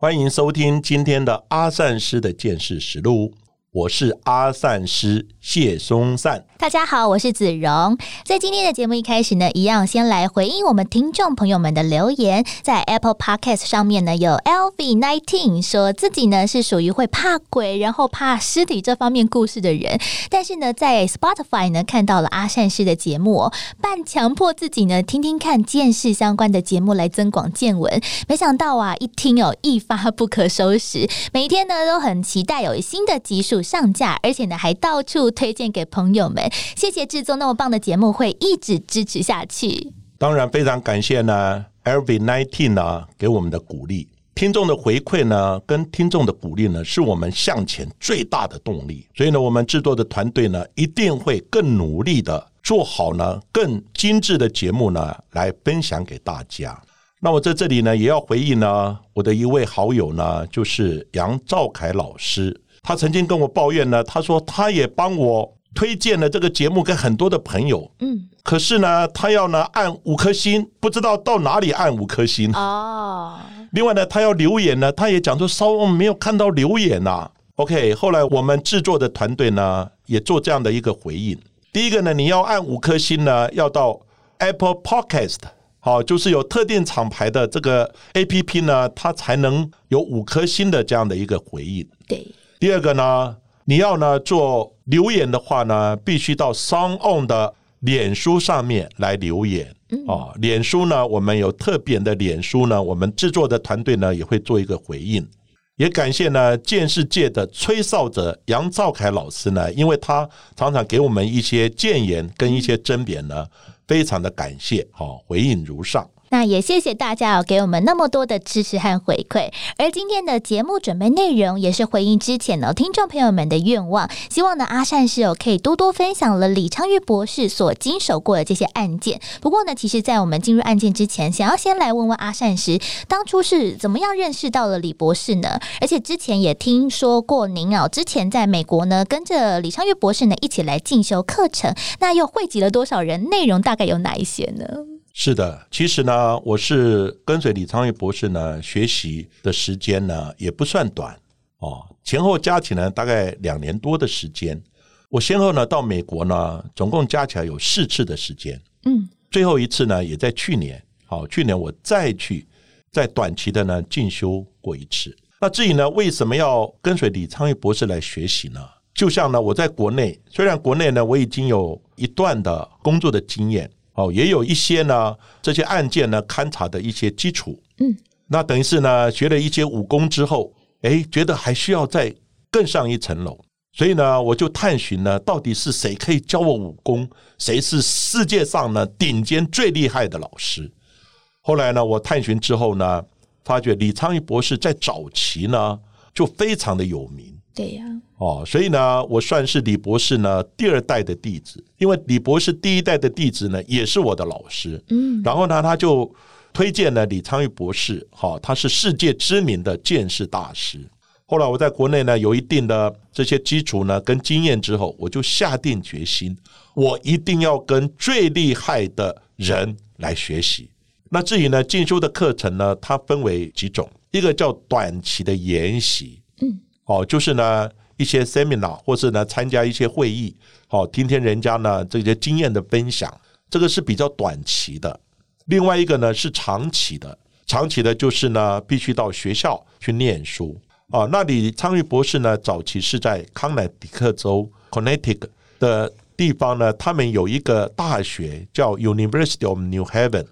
欢迎收听今天的阿善师的见识实录。我是阿善师谢松善。大家好，我是子荣。在今天的节目一开始呢，一样先来回应我们听众朋友们的留言。在 Apple Podcast 上面呢，有 LV Nineteen 说自己呢是属于会怕鬼，然后怕尸体这方面故事的人。但是呢，在 Spotify 呢看到了阿善师的节目，哦，半强迫自己呢听听看见识相关的节目来增广见闻。没想到啊，一听哦一发不可收拾，每一天呢都很期待有新的集数上架，而且呢还到处推荐给朋友们。谢谢制作那么棒的节目，会一直支持下去。当然，非常感谢呢，LV Nineteen 呢给我们的鼓励，听众的回馈呢，跟听众的鼓励呢，是我们向前最大的动力。所以呢，我们制作的团队呢，一定会更努力的做好呢，更精致的节目呢，来分享给大家。那我在这里呢，也要回应呢，我的一位好友呢，就是杨兆凯老师，他曾经跟我抱怨呢，他说他也帮我。推荐了这个节目给很多的朋友，嗯，可是呢，他要呢按五颗星，不知道到哪里按五颗星哦。另外呢，他要留言呢，他也讲说稍微没有看到留言呐。OK，后来我们制作的团队呢也做这样的一个回应。第一个呢，你要按五颗星呢，要到 Apple Podcast，好，就是有特定厂牌的这个 APP 呢，它才能有五颗星的这样的一个回应。对。第二个呢，你要呢做。留言的话呢，必须到 Song On 的脸书上面来留言啊。脸书呢，我们有特别的脸书呢，我们制作的团队呢也会做一个回应。也感谢呢，见世界的吹哨者杨兆凯老师呢，因为他常常给我们一些谏言跟一些争辩呢，非常的感谢，好回应如上。那也谢谢大家哦，给我们那么多的支持和回馈。而今天的节目准备内容也是回应之前呢听众朋友们的愿望，希望呢阿善师哦可以多多分享了李昌钰博士所经手过的这些案件。不过呢，其实，在我们进入案件之前，想要先来问问阿善师，当初是怎么样认识到了李博士呢？而且之前也听说过您哦，之前在美国呢跟着李昌钰博士呢一起来进修课程，那又汇集了多少人？内容大概有哪一些呢？是的，其实呢，我是跟随李昌钰博士呢学习的时间呢也不算短哦，前后加起来大概两年多的时间。我先后呢到美国呢，总共加起来有四次的时间。嗯，最后一次呢也在去年。好，去年我再去在短期的呢进修过一次。那至于呢为什么要跟随李昌钰博士来学习呢？就像呢我在国内，虽然国内呢我已经有一段的工作的经验。哦，也有一些呢，这些案件呢，勘查的一些基础。嗯，那等于是呢，学了一些武功之后，哎，觉得还需要再更上一层楼，所以呢，我就探寻呢，到底是谁可以教我武功，谁是世界上呢顶尖最厉害的老师。后来呢，我探寻之后呢，发觉李昌钰博士在早期呢，就非常的有名。对呀。哦，所以呢，我算是李博士呢第二代的弟子，因为李博士第一代的弟子呢也是我的老师，嗯，然后呢，他就推荐了李昌钰博士，好，他是世界知名的剑士大师。后来我在国内呢有一定的这些基础呢跟经验之后，我就下定决心，我一定要跟最厉害的人来学习。那至于呢进修的课程呢，它分为几种，一个叫短期的研习，嗯，哦，就是呢。一些 seminar 或是呢参加一些会议，好听听人家呢这些经验的分享，这个是比较短期的。另外一个呢是长期的，长期的就是呢必须到学校去念书啊。那李昌钰博士呢早期是在康乃狄克州 Connecticut 的地方呢，他们有一个大学叫 University of New Haven，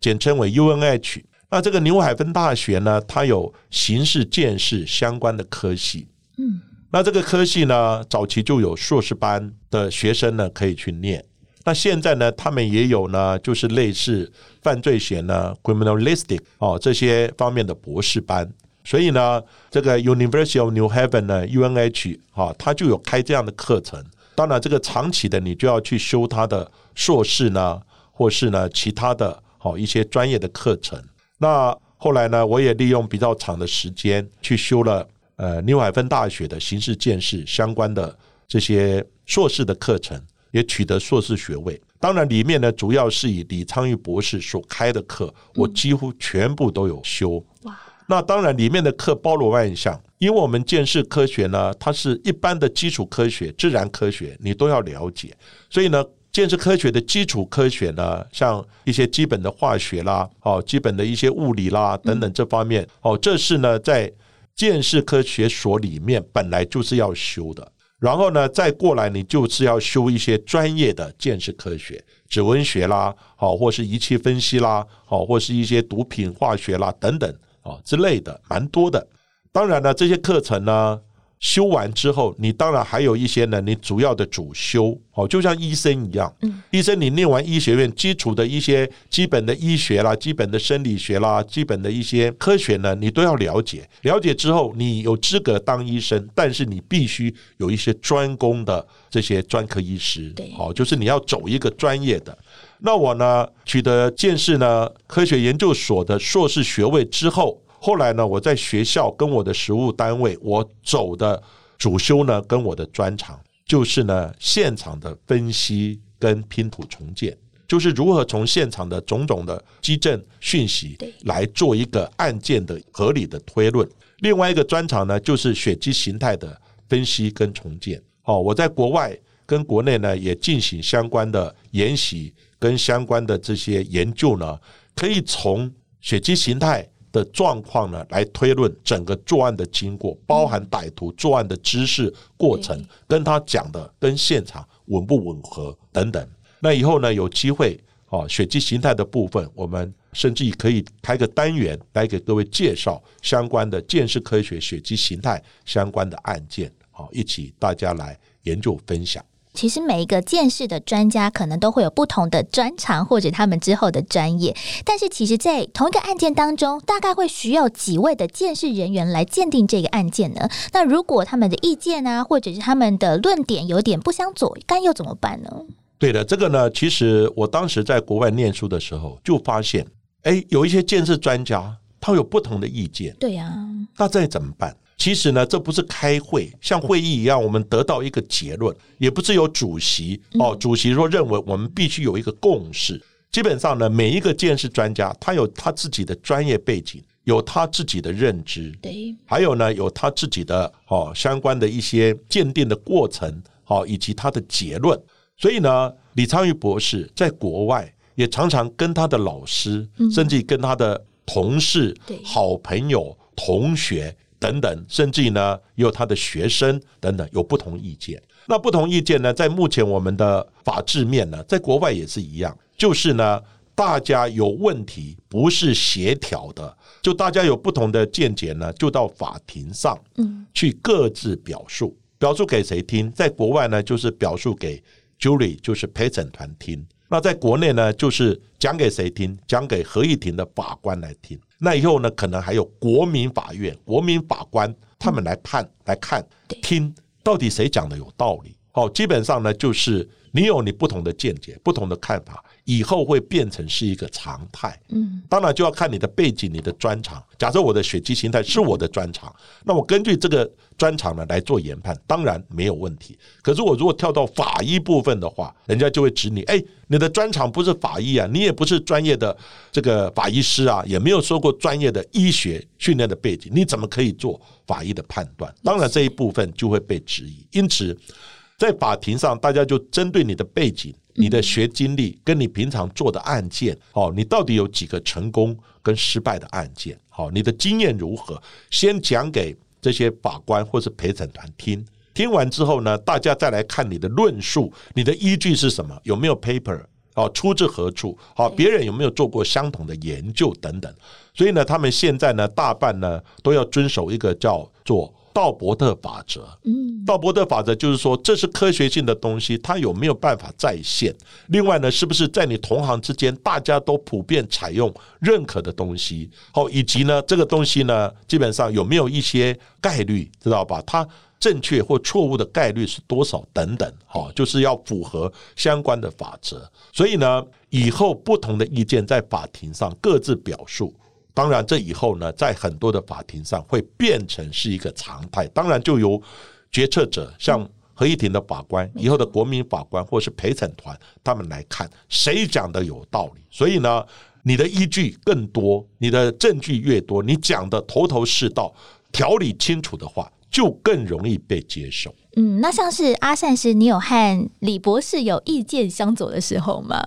简称为 UNH。那这个牛海芬大学呢，它有刑事建设相关的科系，嗯。那这个科系呢，早期就有硕士班的学生呢可以去念。那现在呢，他们也有呢，就是类似犯罪学呢 （criminalistic） 哦这些方面的博士班。所以呢，这个 University of New Haven 呢，UNH 哈，它就有开这样的课程。当然，这个长期的你就要去修它的硕士呢，或是呢其他的好一些专业的课程。那后来呢，我也利用比较长的时间去修了呃纽海芬大学的刑事建设相关的这些硕士的课程，也取得硕士学位。当然，里面呢主要是以李昌钰博士所开的课，我几乎全部都有修。哇！那当然，里面的课包罗万象，因为我们建设科学呢，它是一般的基础科学、自然科学，你都要了解。所以呢，建设科学的基础科学呢，像一些基本的化学啦，哦，基本的一些物理啦等等这方面，哦，这是呢在建设科学所里面本来就是要修的。然后呢，再过来你就是要修一些专业的建设科学，指纹学啦，好，或是仪器分析啦，好，或是一些毒品化学啦等等啊之类的，蛮多的。当然呢，这些课程呢。修完之后，你当然还有一些呢，你主要的主修哦，就像医生一样，医生你念完医学院基础的一些基本的医学啦、基本的生理学啦、基本的一些科学呢，你都要了解。了解之后，你有资格当医生，但是你必须有一些专攻的这些专科医师，好，就是你要走一个专业的。那我呢，取得建士呢科学研究所的硕士学位之后。后来呢，我在学校跟我的实务单位，我走的主修呢，跟我的专长就是呢，现场的分析跟拼图重建，就是如何从现场的种种的基证讯息来做一个案件的合理的推论。另外一个专长呢，就是血迹形态的分析跟重建。哦，我在国外跟国内呢也进行相关的研习跟相关的这些研究呢，可以从血迹形态。的状况呢，来推论整个作案的经过，包含歹徒作案的知识过程，跟他讲的跟现场吻不吻合等等。那以后呢，有机会啊，血迹形态的部分，我们甚至可以开个单元来给各位介绍相关的鉴识科学血迹形态相关的案件，好，一起大家来研究分享。其实每一个见识的专家可能都会有不同的专长或者他们之后的专业，但是其实，在同一个案件当中，大概会需要几位的见识人员来鉴定这个案件呢？那如果他们的意见啊，或者是他们的论点有点不相左，该又怎么办呢？对的，这个呢，其实我当时在国外念书的时候就发现，哎，有一些见识专家他有不同的意见，对呀，那这怎么办？其实呢，这不是开会，像会议一样，我们得到一个结论，也不是有主席哦，主席说认为我们必须有一个共识。基本上呢，每一个鉴识专家，他有他自己的专业背景，有他自己的认知，对，还有呢，有他自己的哦相关的一些鉴定的过程，好，以及他的结论。所以呢，李昌钰博士在国外也常常跟他的老师，甚至跟他的同事、好朋友、同学。等等，甚至于呢，有他的学生等等有不同意见。那不同意见呢，在目前我们的法制面呢，在国外也是一样，就是呢，大家有问题不是协调的，就大家有不同的见解呢，就到法庭上，嗯，去各自表述，表述给谁听？在国外呢，就是表述给 jury，就是陪审团听。那在国内呢，就是讲给谁听？讲给合议庭的法官来听。那以后呢，可能还有国民法院、国民法官他们来判、来看、听，到底谁讲的有道理？好，基本上呢，就是你有你不同的见解、不同的看法。以后会变成是一个常态，嗯，当然就要看你的背景、你的专长。假设我的血肌形态是我的专长，那我根据这个专长呢来做研判，当然没有问题。可是我如果跳到法医部分的话，人家就会指你，哎，你的专长不是法医啊，你也不是专业的这个法医师啊，也没有受过专业的医学训练的背景，你怎么可以做法医的判断？当然这一部分就会被质疑。因此，在法庭上，大家就针对你的背景。你的学经历跟你平常做的案件，哦，你到底有几个成功跟失败的案件？好，你的经验如何？先讲给这些法官或是陪审团听，听完之后呢，大家再来看你的论述，你的依据是什么？有没有 paper？哦，出自何处？好，别人有没有做过相同的研究等等？所以呢，他们现在呢，大半呢都要遵守一个叫做道伯特法则。嗯，道伯特法则就是说，这是科学性的东西，它有没有办法再现？另外呢，是不是在你同行之间，大家都普遍采用认可的东西？好，以及呢，这个东西呢，基本上有没有一些概率，知道吧？它正确或错误的概率是多少？等等，好，就是要符合相关的法则。所以呢，以后不同的意见在法庭上各自表述。当然，这以后呢，在很多的法庭上会变成是一个常态。当然，就由决策者，像合议庭的法官、以后的国民法官或是陪审团，他们来看谁讲的有道理。所以呢，你的依据更多，你的证据越多，你讲的头头是道、条理清楚的话，就更容易被接受。嗯，那像是阿善师，你有和李博士有意见相左的时候吗？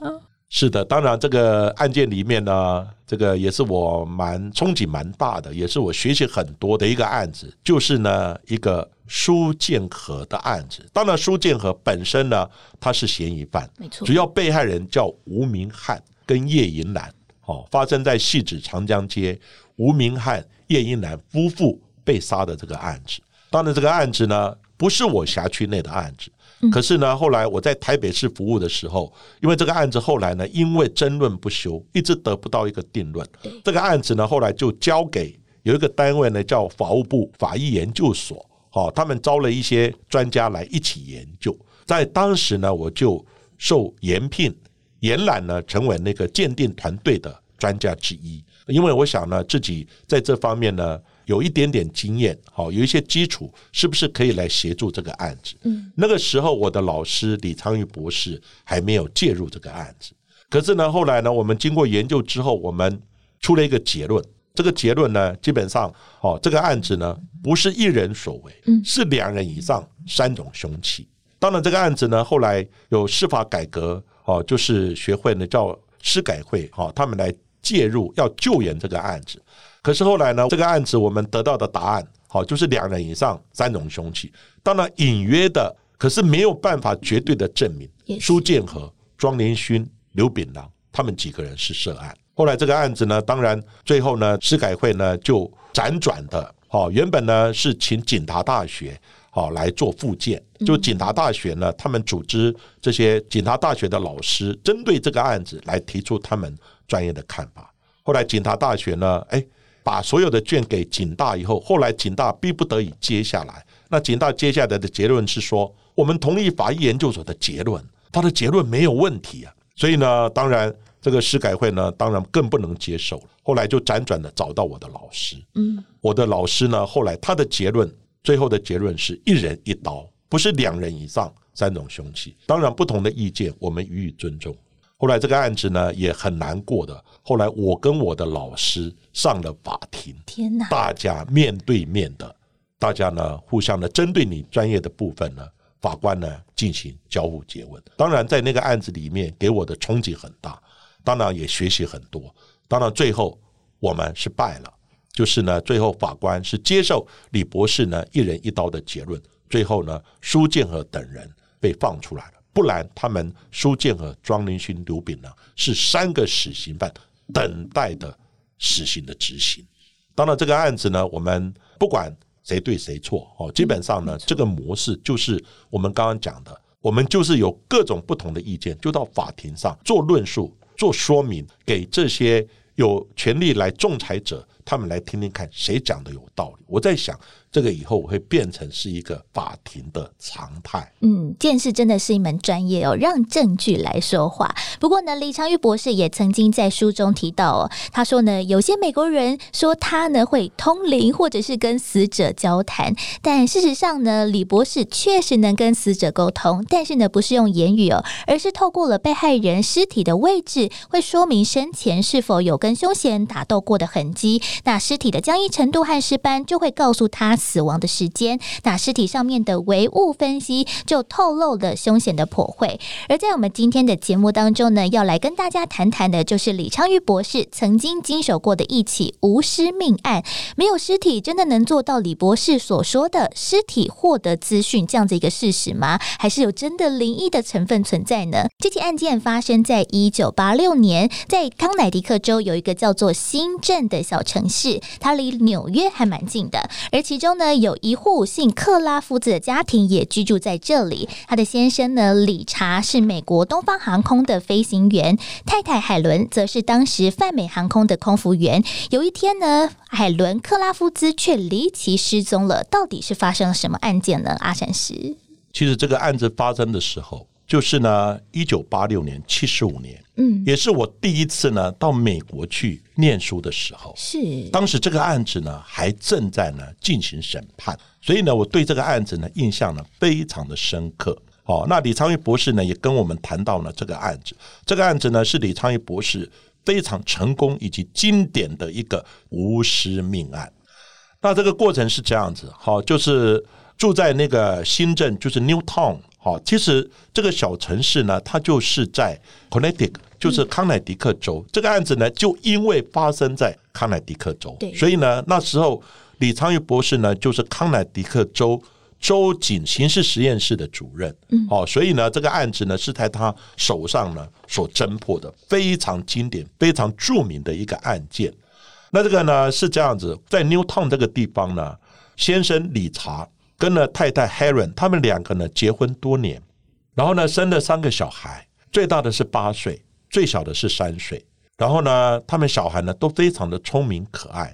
是的，当然这个案件里面呢，这个也是我蛮憧憬蛮大的，也是我学习很多的一个案子，就是呢一个苏建和的案子。当然，苏建和本身呢他是嫌疑犯，没错，主要被害人叫吴明翰跟叶银兰，哦，发生在戏子长江街，吴明翰、叶银兰夫妇被杀的这个案子。当然，这个案子呢不是我辖区内的案子。可是呢，后来我在台北市服务的时候，因为这个案子后来呢，因为争论不休，一直得不到一个定论。这个案子呢，后来就交给有一个单位呢，叫法务部法医研究所，好，他们招了一些专家来一起研究。在当时呢，我就受延聘延揽呢，成为那个鉴定团队的专家之一，因为我想呢，自己在这方面呢。有一点点经验，好，有一些基础，是不是可以来协助这个案子？嗯，那个时候我的老师李昌钰博士还没有介入这个案子。可是呢，后来呢，我们经过研究之后，我们出了一个结论。这个结论呢，基本上，哦，这个案子呢，不是一人所为，嗯，是两人以上三种凶器。当然，这个案子呢，后来有司法改革，哦，就是学会呢叫司改会，哈，他们来介入，要救援这个案子。可是后来呢，这个案子我们得到的答案，好，就是两人以上三种凶器。当然隐约的，可是没有办法绝对的证明苏建和、庄连勋、刘炳郎他们几个人是涉案。后来这个案子呢，当然最后呢，司改会呢就辗转的，好，原本呢是请警察大学好来做复建，就警察大学呢，他们组织这些警察大学的老师，针对这个案子来提出他们专业的看法。后来警察大学呢，哎。把所有的卷给警大以后，后来警大逼不得已接下来。那警大接下来的结论是说，我们同意法医研究所的结论，他的结论没有问题啊。所以呢，当然这个司改会呢，当然更不能接受。后来就辗转的找到我的老师，嗯，我的老师呢，后来他的结论，最后的结论是一人一刀，不是两人以上三种凶器。当然，不同的意见我们予以尊重。后来这个案子呢也很难过的。后来我跟我的老师上了法庭，天哪！大家面对面的，大家呢互相的针对你专业的部分呢，法官呢进行交互诘问。当然在那个案子里面给我的冲击很大，当然也学习很多。当然最后我们是败了，就是呢最后法官是接受李博士呢一人一刀的结论，最后呢苏建和等人被放出来了。不然，他们苏建和庄林勋、刘炳呢，是三个死刑犯等待的死刑的执行。当然，这个案子呢，我们不管谁对谁错哦，基本上呢，这个模式就是我们刚刚讲的，我们就是有各种不同的意见，就到法庭上做论述、做说明，给这些有权利来仲裁者，他们来听听看谁讲的有道理。我在想。这个以后我会变成是一个法庭的常态。嗯，见识真的是一门专业哦，让证据来说话。不过呢，李昌钰博士也曾经在书中提到哦，他说呢，有些美国人说他呢会通灵或者是跟死者交谈，但事实上呢，李博士确实能跟死者沟通，但是呢，不是用言语哦，而是透过了被害人尸体的位置，会说明生前是否有跟凶嫌打斗过的痕迹。那尸体的僵硬程度和尸斑就会告诉他。死亡的时间，那尸体上面的唯物分析就透露了凶险的破坏。而在我们今天的节目当中呢，要来跟大家谈谈的，就是李昌钰博士曾经经手过的一起无尸命案。没有尸体，真的能做到李博士所说的尸体获得资讯这样子一个事实吗？还是有真的灵异的成分存在呢？这起案件发生在一九八六年，在康乃狄克州有一个叫做新镇的小城城市，它离纽约还蛮近的。而其中呢，有一户姓克拉夫子的家庭也居住在这里。他的先生呢，理查是美国东方航空的飞行员，太太海伦则是当时泛美航空的空服员。有一天呢，海伦克拉夫兹却离奇失踪了。到底是发生了什么案件呢？阿善师，其实这个案子发生的时候。就是呢，一九八六年，七十五年，嗯，也是我第一次呢到美国去念书的时候。是，当时这个案子呢还正在呢进行审判，所以呢我对这个案子呢印象呢非常的深刻。哦，那李昌钰博士呢也跟我们谈到了这个案子，这个案子呢是李昌钰博士非常成功以及经典的一个无尸命案。那这个过程是这样子，好，就是住在那个新镇，就是 Newtown。好，其实这个小城市呢，它就是在 Connecticut，就是康乃狄克州。这个案子呢，就因为发生在康乃狄克州，所以呢，那时候李昌钰博士呢，就是康乃狄克州州警刑事实验室的主任。嗯，好，所以呢，这个案子呢，是在他手上呢所侦破的，非常经典、非常著名的一个案件。那这个呢是这样子，在 Newtown 这个地方呢，先生理查。跟了太太 Helen，他们两个呢结婚多年，然后呢生了三个小孩，最大的是八岁，最小的是三岁。然后呢，他们小孩呢都非常的聪明可爱。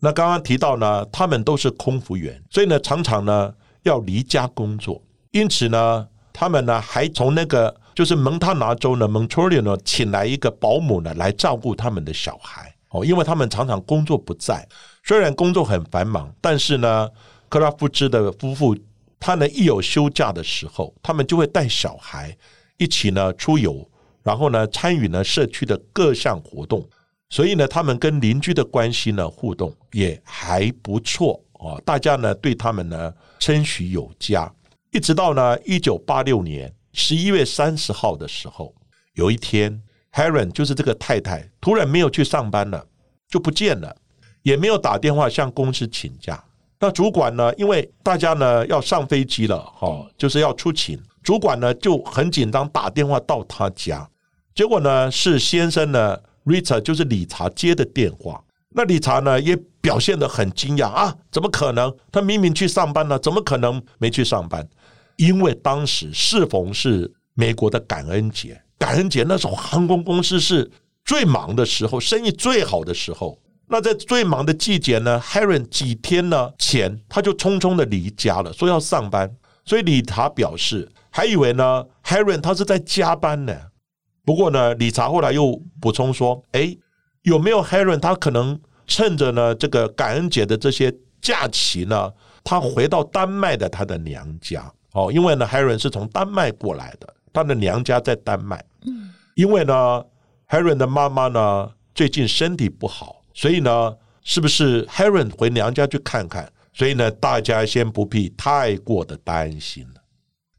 那刚刚提到呢，他们都是空服员，所以呢常常呢要离家工作，因此呢，他们呢还从那个就是蒙塔拿州呢 Montreal 呢请来一个保姆呢来照顾他们的小孩哦，因为他们常常工作不在，虽然工作很繁忙，但是呢。克拉夫兹的夫妇，他呢一有休假的时候，他们就会带小孩一起呢出游，然后呢参与呢社区的各项活动，所以呢他们跟邻居的关系呢互动也还不错啊，大家呢对他们呢称许有加，一直到呢一九八六年十一月三十号的时候，有一天，Helen 就是这个太太突然没有去上班了，就不见了，也没有打电话向公司请假。那主管呢？因为大家呢要上飞机了，哈，就是要出勤。主管呢就很紧张，打电话到他家，结果呢是先生呢，Richard 就是理查接的电话。那理查呢也表现的很惊讶啊，怎么可能？他明明去上班了，怎么可能没去上班？因为当时适逢是美国的感恩节，感恩节那时候航空公司是最忙的时候，生意最好的时候。那在最忙的季节呢，Heron 几天呢前他就匆匆的离家了，说要上班。所以理查表示还以为呢，Heron 他是在加班呢。不过呢，理查后来又补充说：“哎，有没有 Heron 他可能趁着呢这个感恩节的这些假期呢，他回到丹麦的他的娘家哦，因为呢，Heron 是从丹麦过来的，他的娘家在丹麦。嗯，因为呢，Heron 的妈妈呢最近身体不好。”所以呢，是不是 Heron 回娘家去看看？所以呢，大家先不必太过的担心。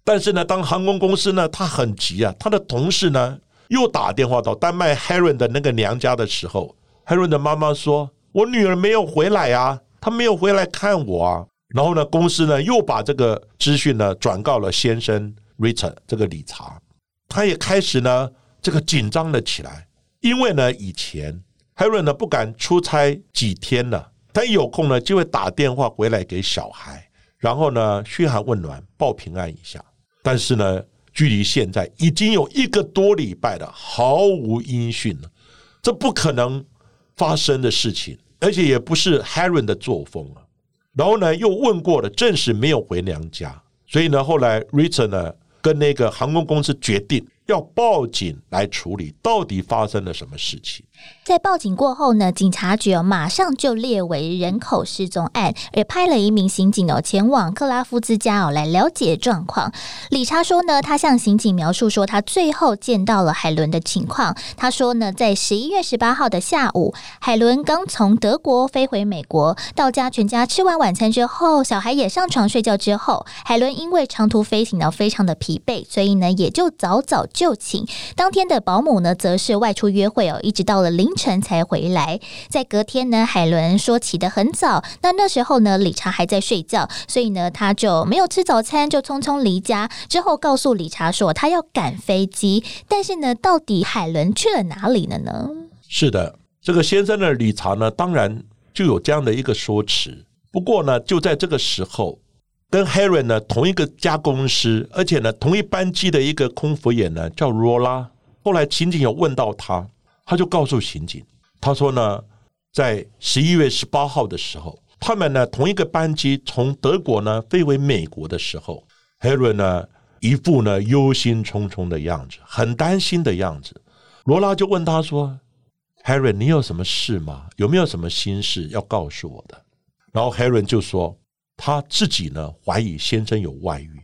但是呢，当航空公司呢，他很急啊，他的同事呢又打电话到丹麦 Heron 的那个娘家的时候，Heron 的妈妈说：“我女儿没有回来啊，她没有回来看我啊。”然后呢，公司呢又把这个资讯呢转告了先生 Richard 这个理查，他也开始呢这个紧张了起来，因为呢以前。Harry 呢不敢出差几天了，他一有空呢就会打电话回来给小孩，然后呢嘘寒问暖报平安一下。但是呢，距离现在已经有一个多礼拜了，毫无音讯了，这不可能发生的事情，而且也不是 Harry 的作风啊。然后呢又问过了，证实没有回娘家，所以呢后来 Richard 呢跟那个航空公司决定。要报警来处理，到底发生了什么事情？在报警过后呢，警察局哦马上就列为人口失踪案，而派了一名刑警哦前往克拉夫兹家哦来了解状况。理查说呢，他向刑警描述说他最后见到了海伦的情况。他说呢，在十一月十八号的下午，海伦刚从德国飞回美国，到家全家吃完晚餐之后，小孩也上床睡觉之后，海伦因为长途飞行呢非常的疲惫，所以呢也就早早。就寝，当天的保姆呢，则是外出约会哦，一直到了凌晨才回来。在隔天呢，海伦说起得很早，那那时候呢，理查还在睡觉，所以呢，他就没有吃早餐，就匆匆离家。之后告诉理查说，他要赶飞机。但是呢，到底海伦去了哪里了呢？是的，这个先生的理查呢，当然就有这样的一个说辞。不过呢，就在这个时候，跟 Harry 呢同一个家公司，而且呢同一班机的一个空服员呢叫罗拉。后来情景有问到他，他就告诉刑警，他说呢，在十一月十八号的时候，他们呢同一个班机从德国呢飞回美国的时候，Harry 呢一副呢忧心忡忡的样子，很担心的样子。罗拉就问他说：“Harry，你有什么事吗？有没有什么心事要告诉我的？”然后 Harry 就说他自己呢怀疑先生有外遇，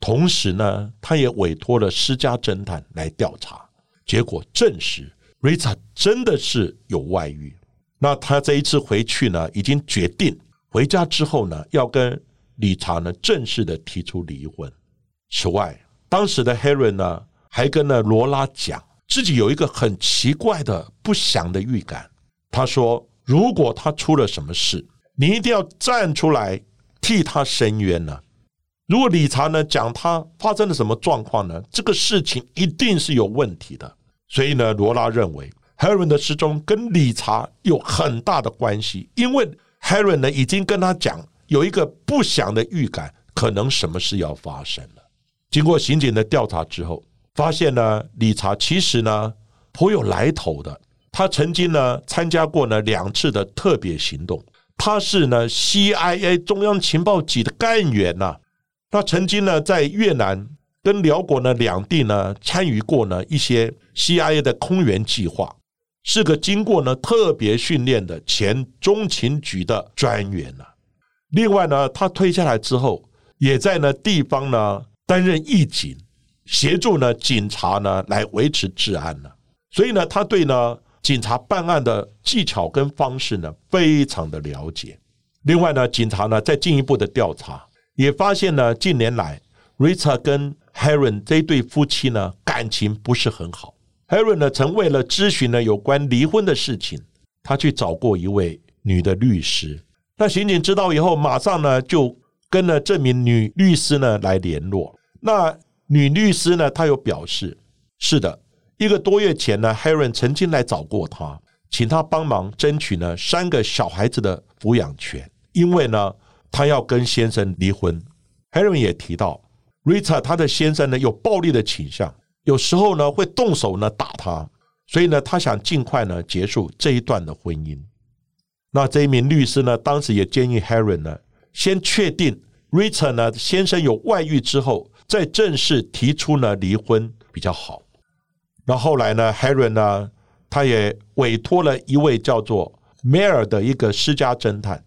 同时呢他也委托了私家侦探来调查，结果证实 Rita 真的是有外遇。那他这一次回去呢，已经决定回家之后呢，要跟理查呢正式的提出离婚。此外，当时的 Harry 呢还跟了罗拉讲自己有一个很奇怪的不祥的预感。他说，如果他出了什么事。你一定要站出来替他伸冤呢。如果理查呢讲他发生了什么状况呢？这个事情一定是有问题的。所以呢，罗拉认为 Harry 的失踪跟理查有很大的关系，因为 Harry 呢已经跟他讲有一个不祥的预感，可能什么事要发生了。经过刑警的调查之后，发现呢，理查其实呢颇有来头的。他曾经呢参加过呢两次的特别行动。他是呢 CIA 中央情报局的干员呐，他曾经呢在越南跟辽国呢两地呢参与过呢一些 CIA 的空援计划，是个经过呢特别训练的前中情局的专员呢。另外呢，他退下来之后，也在呢地方呢担任义警，协助呢警察呢来维持治安呢。所以呢，他对呢。警察办案的技巧跟方式呢，非常的了解。另外呢，警察呢在进一步的调查，也发现呢，近年来 Rita 跟 Heron 这对夫妻呢感情不是很好。Heron 呢曾为了咨询呢有关离婚的事情，他去找过一位女的律师。那刑警知道以后，马上呢就跟了这名女律师呢来联络。那女律师呢，她有表示，是的。一个多月前呢，Heron 曾经来找过她，请她帮忙争取呢三个小孩子的抚养权，因为呢他要跟先生离婚。Heron 也提到，Rita 他的先生呢有暴力的倾向，有时候呢会动手呢打他，所以呢他想尽快呢结束这一段的婚姻。那这一名律师呢，当时也建议 Haron 呢先确定 Rita 呢先生有外遇之后，再正式提出呢离婚比较好。那后来呢？Harry 呢？他也委托了一位叫做 Mayer 的一个私家侦探，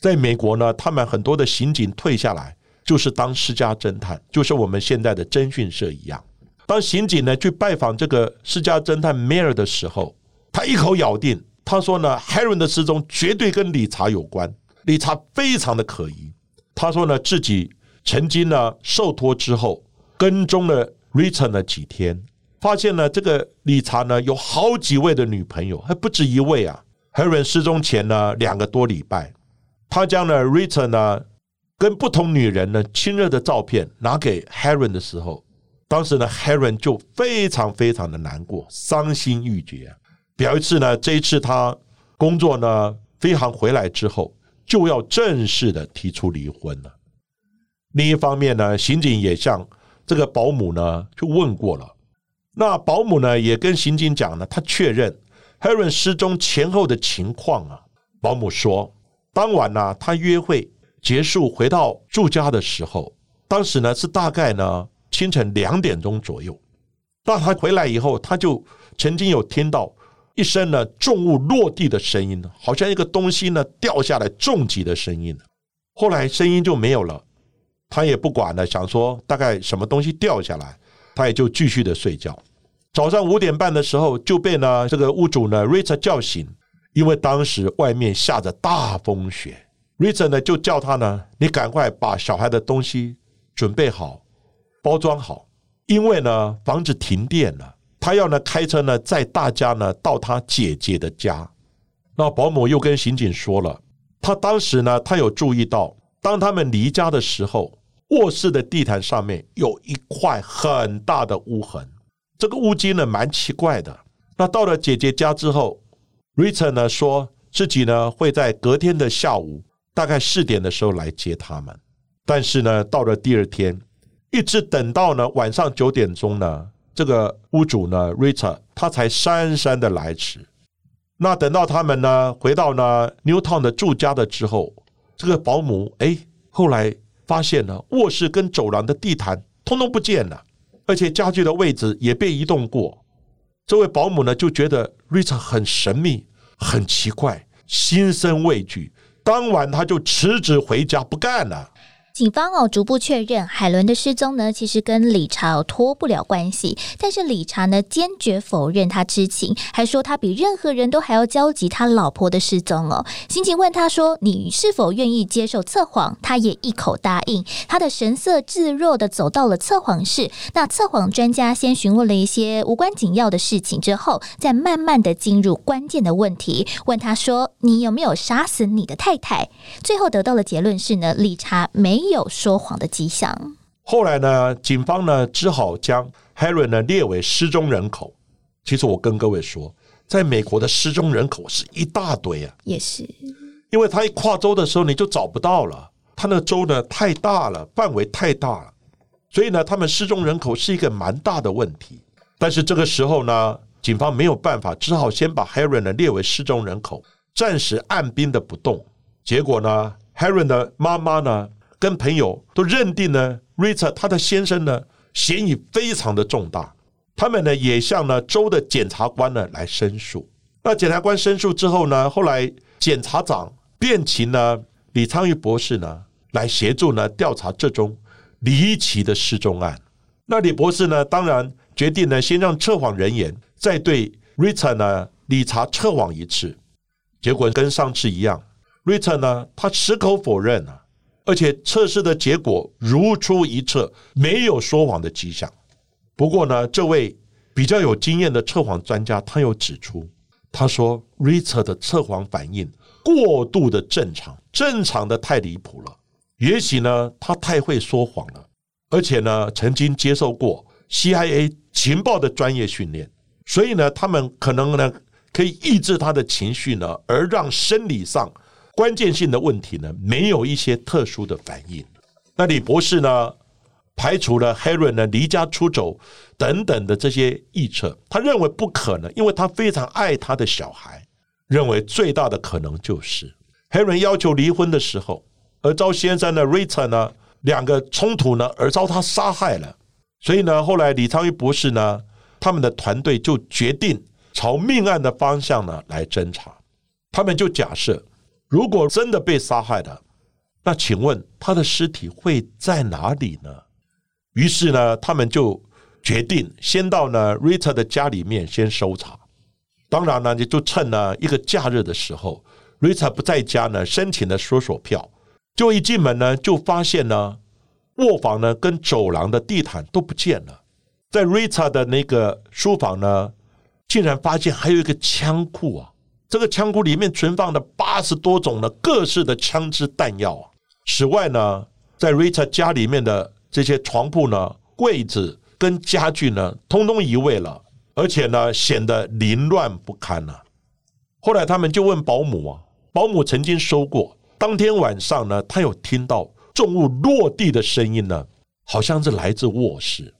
在美国呢，他们很多的刑警退下来就是当私家侦探，就是我们现在的侦讯社一样。当刑警呢去拜访这个私家侦探 Mayer 的时候，他一口咬定，他说呢，Harry 的失踪绝对跟理查有关，理查非常的可疑。他说呢，自己曾经呢受托之后跟踪了 Richard 了几天。发现呢，这个理查呢有好几位的女朋友，还不止一位啊。Heron 失踪前呢两个多礼拜，他将呢 Rita 呢跟不同女人呢亲热的照片拿给 Heron 的时候，当时呢 Heron 就非常非常的难过，伤心欲绝。表示呢，这一次他工作呢飞航回来之后，就要正式的提出离婚了。另一方面呢，刑警也向这个保姆呢去问过了。那保姆呢也跟刑警讲呢，他确认 Heron 失踪前后的情况啊。保姆说，当晚呢，他约会结束回到住家的时候，当时呢是大概呢清晨两点钟左右。那他回来以后，他就曾经有听到一声呢重物落地的声音，好像一个东西呢掉下来重击的声音。后来声音就没有了，他也不管了，想说大概什么东西掉下来。他也就继续的睡觉。早上五点半的时候，就被呢这个屋主呢 Rita 叫醒，因为当时外面下着大风雪。Richard 呢就叫他呢，你赶快把小孩的东西准备好，包装好，因为呢房子停电了，他要呢开车呢载大家呢到他姐姐的家。那保姆又跟刑警说了，他当时呢他有注意到，当他们离家的时候。卧室的地毯上面有一块很大的污痕，这个污迹呢蛮奇怪的。那到了姐姐家之后，Richard 呢说自己呢会在隔天的下午大概四点的时候来接他们。但是呢，到了第二天，一直等到呢晚上九点钟呢，这个屋主呢，Rita，他才姗姗的来迟。那等到他们呢回到呢 Newtown 的住家的之后，这个保姆哎，后来发现呢卧室跟走廊的地毯通通不见了，而且家具的位置也被移动过。这位保姆呢就觉得 Richard 很神秘、很奇怪，心生畏惧。当晚他就辞职回家不干了。警方哦逐步确认海伦的失踪呢，其实跟理查脱不了关系。但是理查呢坚决否认他知情，还说他比任何人都还要焦急他老婆的失踪哦。刑警问他说：“你是否愿意接受测谎？”他也一口答应。他的神色自若的走到了测谎室。那测谎专家先询问了一些无关紧要的事情之后，再慢慢的进入关键的问题，问他说：“你有没有杀死你的太太？”最后得到的结论是呢，理查没。有说谎的迹象。后来呢，警方呢只好将 Harry 呢列为失踪人口。其实我跟各位说，在美国的失踪人口是一大堆啊。也是，因为他一跨州的时候你就找不到了，他那州呢太大了，范围太大了，所以呢，他们失踪人口是一个蛮大的问题。但是这个时候呢，警方没有办法，只好先把 Harry 呢列为失踪人口，暂时按兵的不动。结果呢，Harry 的妈妈呢。跟朋友都认定呢，Richard 他的先生呢嫌疑非常的重大，他们呢也向呢州的检察官呢来申诉。那检察官申诉之后呢，后来检察长便请呢李昌钰博士呢来协助呢调查这宗离奇的失踪案。那李博士呢当然决定呢先让测谎人员再对 Richard 呢理查测谎一次，结果跟上次一样，Rita 呢他矢口否认了。而且测试的结果如出一辙，没有说谎的迹象。不过呢，这位比较有经验的测谎专家，他又指出，他说，Richard 的测谎反应过度的正常，正常的太离谱了。也许呢，他太会说谎了，而且呢，曾经接受过 CIA 情报的专业训练，所以呢，他们可能呢，可以抑制他的情绪呢，而让生理上。关键性的问题呢，没有一些特殊的反应。那李博士呢，排除了 Harry 呢离家出走等等的这些臆测，他认为不可能，因为他非常爱他的小孩。认为最大的可能就是 Harry 要求离婚的时候，而遭先生的 Rita 呢两个冲突呢，而遭他杀害了。所以呢，后来李昌钰博士呢，他们的团队就决定朝命案的方向呢来侦查。他们就假设。如果真的被杀害了，那请问他的尸体会在哪里呢？于是呢，他们就决定先到呢 Rita 的家里面先搜查。当然呢，你就趁呢一个假日的时候，Rita 不在家呢，申请了搜索票。就一进门呢，就发现呢卧房呢跟走廊的地毯都不见了。在 Rita 的那个书房呢，竟然发现还有一个枪库啊。这个枪库里面存放的八十多种的各式的枪支弹药！此外呢，在 Rita 家里面的这些床铺呢、柜子跟家具呢，通通移位了，而且呢，显得凌乱不堪了。后来他们就问保姆啊，保姆曾经说过，当天晚上呢，他有听到重物落地的声音呢，好像是来自卧室，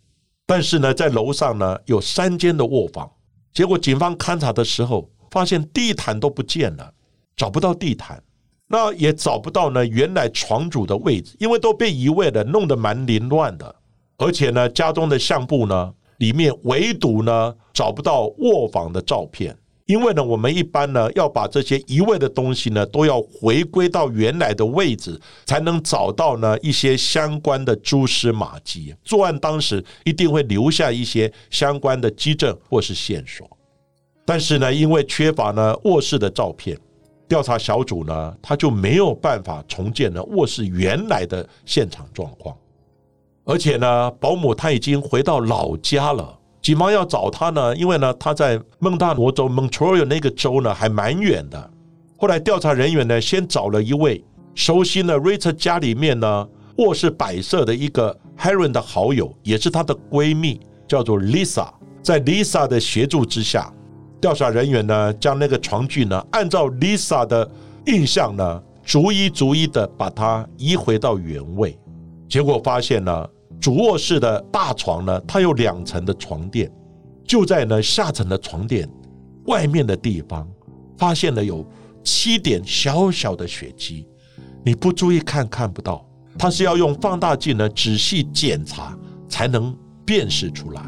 但是呢，在楼上呢有三间的卧房，结果警方勘查的时候。发现地毯都不见了，找不到地毯，那也找不到呢原来床主的位置，因为都被移位了，弄得蛮凌乱的。而且呢，家中的相簿呢里面唯独呢找不到卧房的照片，因为呢我们一般呢要把这些移位的东西呢都要回归到原来的位置，才能找到呢一些相关的蛛丝马迹。作案当时一定会留下一些相关的基证或是线索。但是呢，因为缺乏呢卧室的照片，调查小组呢他就没有办法重建呢卧室原来的现场状况。而且呢，保姆他已经回到老家了，警方要找他呢，因为呢他在孟大罗州 Montreal 那个州呢还蛮远的。后来调查人员呢先找了一位熟悉呢 Rita 家里面呢卧室摆设的一个 Harry 的好友，也是她的闺蜜，叫做 Lisa。在 Lisa 的协助之下。调查人员呢，将那个床具呢，按照 Lisa 的印象呢，逐一逐一的把它移回到原位。结果发现呢，主卧室的大床呢，它有两层的床垫，就在呢下层的床垫外面的地方，发现了有七点小小的血迹。你不注意看看不到，它是要用放大镜呢仔细检查才能辨识出来。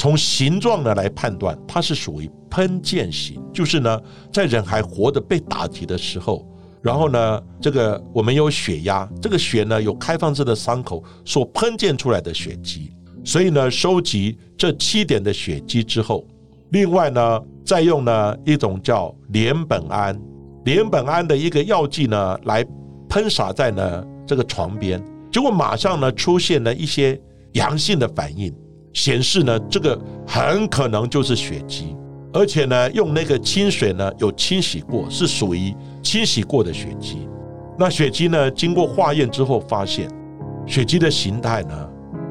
从形状呢来判断，它是属于喷溅型，就是呢在人还活着被打击的时候，然后呢这个我们有血压，这个血呢有开放式的伤口所喷溅出来的血迹，所以呢收集这七点的血迹之后，另外呢再用呢一种叫联苯胺，联苯胺的一个药剂呢来喷洒在呢这个床边，结果马上呢出现了一些阳性的反应。显示呢，这个很可能就是血迹，而且呢，用那个清水呢有清洗过，是属于清洗过的血迹。那血迹呢，经过化验之后发现，血迹的形态呢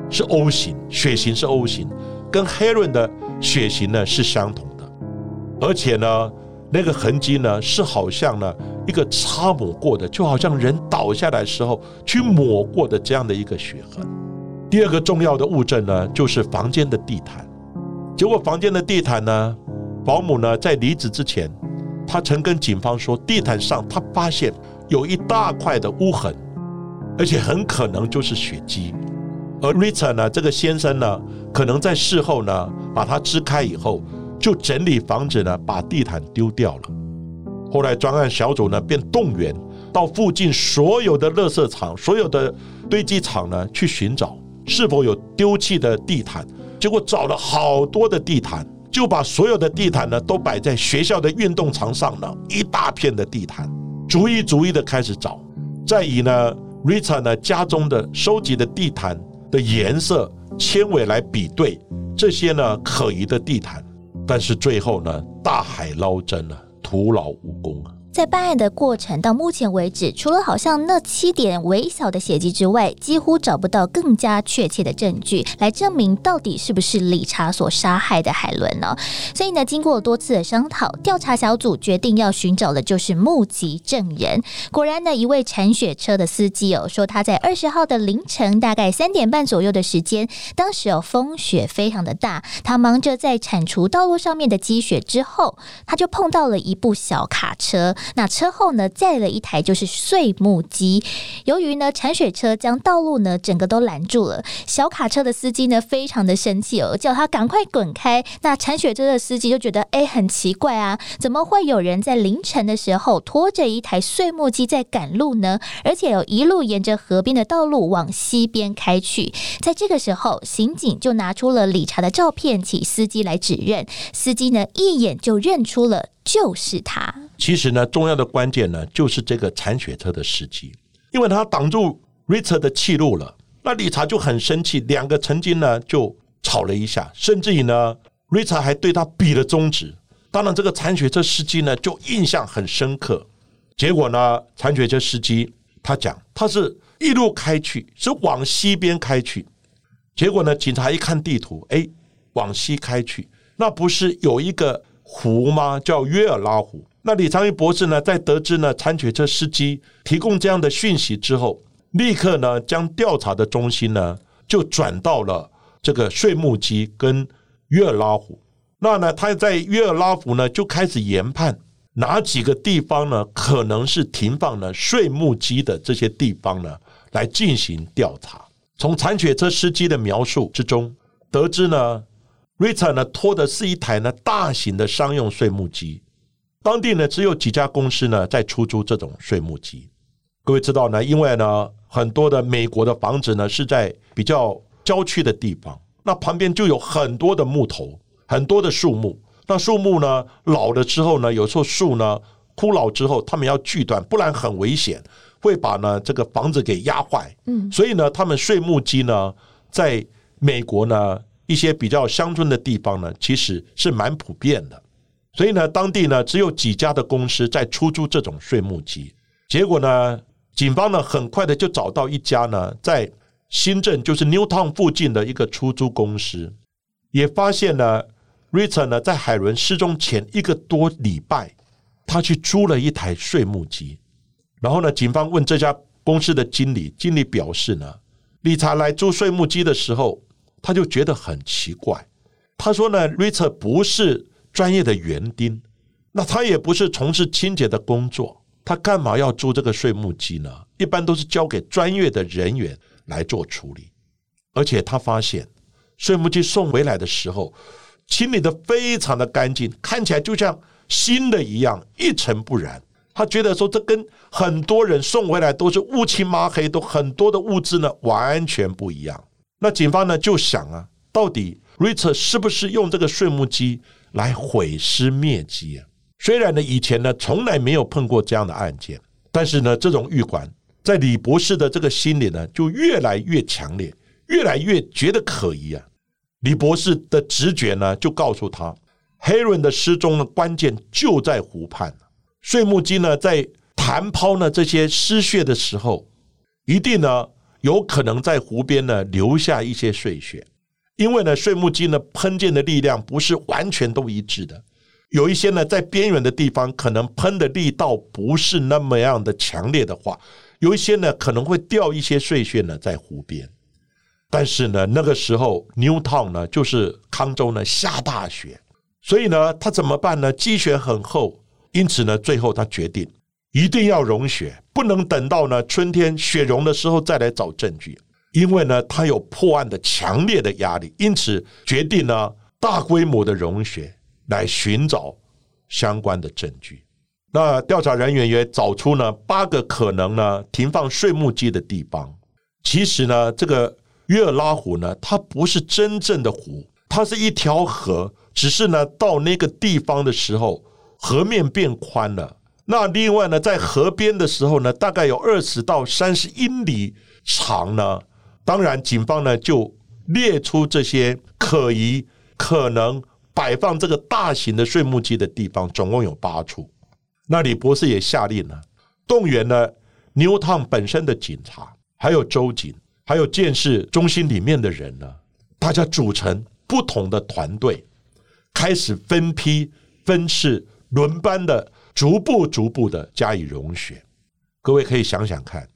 是 O 型，血型是 O 型，跟黑伦的血型呢是相同的，而且呢，那个痕迹呢是好像呢一个擦抹过的，就好像人倒下来时候去抹过的这样的一个血痕。第二个重要的物证呢，就是房间的地毯。结果房间的地毯呢，保姆呢在离职之前，他曾跟警方说，地毯上他发现有一大块的污痕，而且很可能就是血迹。而 Richard 呢，这个先生呢，可能在事后呢，把它支开以后，就整理房子呢，把地毯丢掉了。后来专案小组呢，便动员到附近所有的垃圾场、所有的堆积场呢，去寻找。是否有丢弃的地毯？结果找了好多的地毯，就把所有的地毯呢都摆在学校的运动场上了，一大片的地毯，逐一逐一的开始找，再以呢 Rita 呢家中的收集的地毯的颜色、纤维来比对这些呢可疑的地毯，但是最后呢大海捞针了，徒劳无功啊。在办案的过程到目前为止，除了好像那七点微小的血迹之外，几乎找不到更加确切的证据来证明到底是不是理查所杀害的海伦呢？所以呢，经过多次的商讨，调查小组决定要寻找的就是目击证人。果然呢，一位铲雪车的司机哦，说他在二十号的凌晨大概三点半左右的时间，当时哦风雪非常的大，他忙着在铲除道路上面的积雪之后，他就碰到了一部小卡车。那车后呢，载了一台就是碎木机。由于呢，铲雪车将道路呢整个都拦住了，小卡车的司机呢非常的生气哦，叫他赶快滚开。那铲雪车的司机就觉得，哎，很奇怪啊，怎么会有人在凌晨的时候拖着一台碎木机在赶路呢？而且有一路沿着河边的道路往西边开去。在这个时候，刑警就拿出了理查的照片，请司机来指认。司机呢，一眼就认出了。就是他。其实呢，重要的关键呢，就是这个铲雪车的司机，因为他挡住 Richard 的气路了。那理查就很生气，两个曾经呢就吵了一下，甚至于呢，Richard 还对他比了中指。当然，这个铲雪车司机呢就印象很深刻。结果呢，铲雪车司机他讲，他是一路开去，是往西边开去。结果呢，警察一看地图，哎，往西开去，那不是有一个？湖吗？叫约尔拉湖。那李长义博士呢，在得知呢铲雪车司机提供这样的讯息之后，立刻呢将调查的中心呢就转到了这个碎木机跟约尔拉湖。那呢，他在约尔拉湖呢就开始研判哪几个地方呢可能是停放呢碎木机的这些地方呢，来进行调查。从铲雪车司机的描述之中得知呢。Richard 呢拖的是一台呢大型的商用碎木机，当地呢只有几家公司呢在出租这种碎木机。各位知道呢，因为呢很多的美国的房子呢是在比较郊区的地方，那旁边就有很多的木头，很多的树木。那树木呢老了之后呢，有时候树呢枯老之后，他们要锯断，不然很危险，会把呢这个房子给压坏。嗯，所以呢，他们碎木机呢在美国呢。一些比较乡村的地方呢，其实是蛮普遍的，所以呢，当地呢只有几家的公司在出租这种碎木机。结果呢，警方呢很快的就找到一家呢在新镇，就是 Newtown 附近的一个出租公司，也发现呢，Richard 呢在海伦失踪前一个多礼拜，他去租了一台税目机。然后呢，警方问这家公司的经理，经理表示呢，理查来租税目机的时候，他就觉得很奇怪。他说呢，Richard 不是专业的园丁，那他也不是从事清洁的工作，他干嘛要租这个税木机呢？一般都是交给专业的人员来做处理。而且他发现税木机送回来的时候，清理的非常的干净，看起来就像新的一样，一尘不染。他觉得说，这跟很多人送回来都是乌漆抹黑，都很多的物质呢，完全不一样。那警方呢就想啊，到底 Richard 是不是用这个碎木机来毁尸灭迹啊？虽然呢以前呢从来没有碰过这样的案件，但是呢这种预感在李博士的这个心里呢就越来越强烈，越来越觉得可疑啊。李博士的直觉呢就告诉他，黑人的失踪的关键就在湖畔。碎木机呢，在弹抛呢这些失血的时候，一定呢有可能在湖边呢留下一些碎屑，因为呢碎木机呢喷溅的力量不是完全都一致的，有一些呢在边缘的地方可能喷的力道不是那么样的强烈的话，有一些呢可能会掉一些碎屑呢在湖边，但是呢那个时候 Newtown 呢就是康州呢下大雪，所以呢他怎么办呢？积雪很厚。因此呢，最后他决定一定要融雪，不能等到呢春天雪融的时候再来找证据，因为呢他有破案的强烈的压力，因此决定呢大规模的融雪来寻找相关的证据。那调查人员也找出呢八个可能呢停放税目机的地方。其实呢，这个约尔拉湖呢，它不是真正的湖，它是一条河，只是呢到那个地方的时候。河面变宽了，那另外呢，在河边的时候呢，大概有二十到三十英里长呢。当然，警方呢就列出这些可疑、可能摆放这个大型的税目机的地方，总共有八处。那李博士也下令了，动员了牛汤本身的警察，还有州警，还有建设中心里面的人呢，大家组成不同的团队，开始分批分次。轮班的，逐步逐步的加以融雪。各位可以想想看，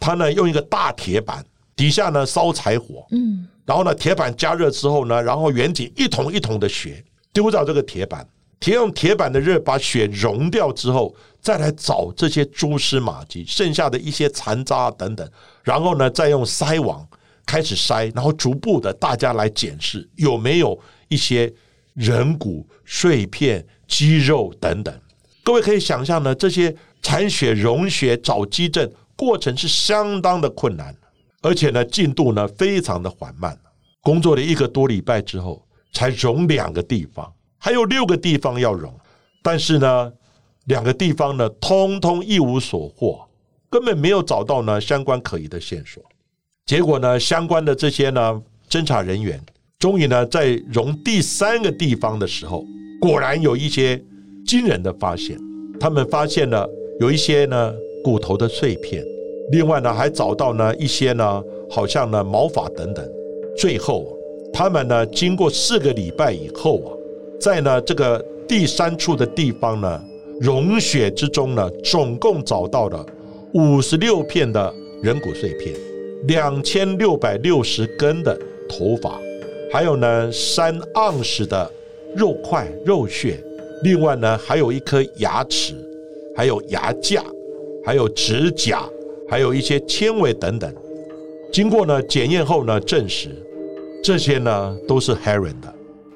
他呢用一个大铁板，底下呢烧柴火，嗯，然后呢铁板加热之后呢，然后远景一桶一桶的雪丢到这个铁板，铁用铁板的热把雪融掉之后，再来找这些蛛丝马迹，剩下的一些残渣等等，然后呢再用筛网开始筛，然后逐步的大家来检视有没有一些人骨碎片。肌肉等等，各位可以想象呢，这些残血溶血找基证过程是相当的困难，而且呢进度呢非常的缓慢。工作了一个多礼拜之后，才融两个地方，还有六个地方要融，但是呢两个地方呢通通一无所获，根本没有找到呢相关可疑的线索。结果呢相关的这些呢侦查人员，终于呢在融第三个地方的时候。果然有一些惊人的发现，他们发现了有一些呢骨头的碎片，另外呢还找到呢一些呢好像呢毛发等等。最后，他们呢经过四个礼拜以后啊，在呢这个第三处的地方呢融雪之中呢，总共找到了五十六片的人骨碎片，两千六百六十根的头发，还有呢三盎司的。肉块、肉屑，另外呢，还有一颗牙齿，还有牙架，还有指甲，还有一些纤维等等。经过呢检验后呢，证实这些呢都是 Heron 的。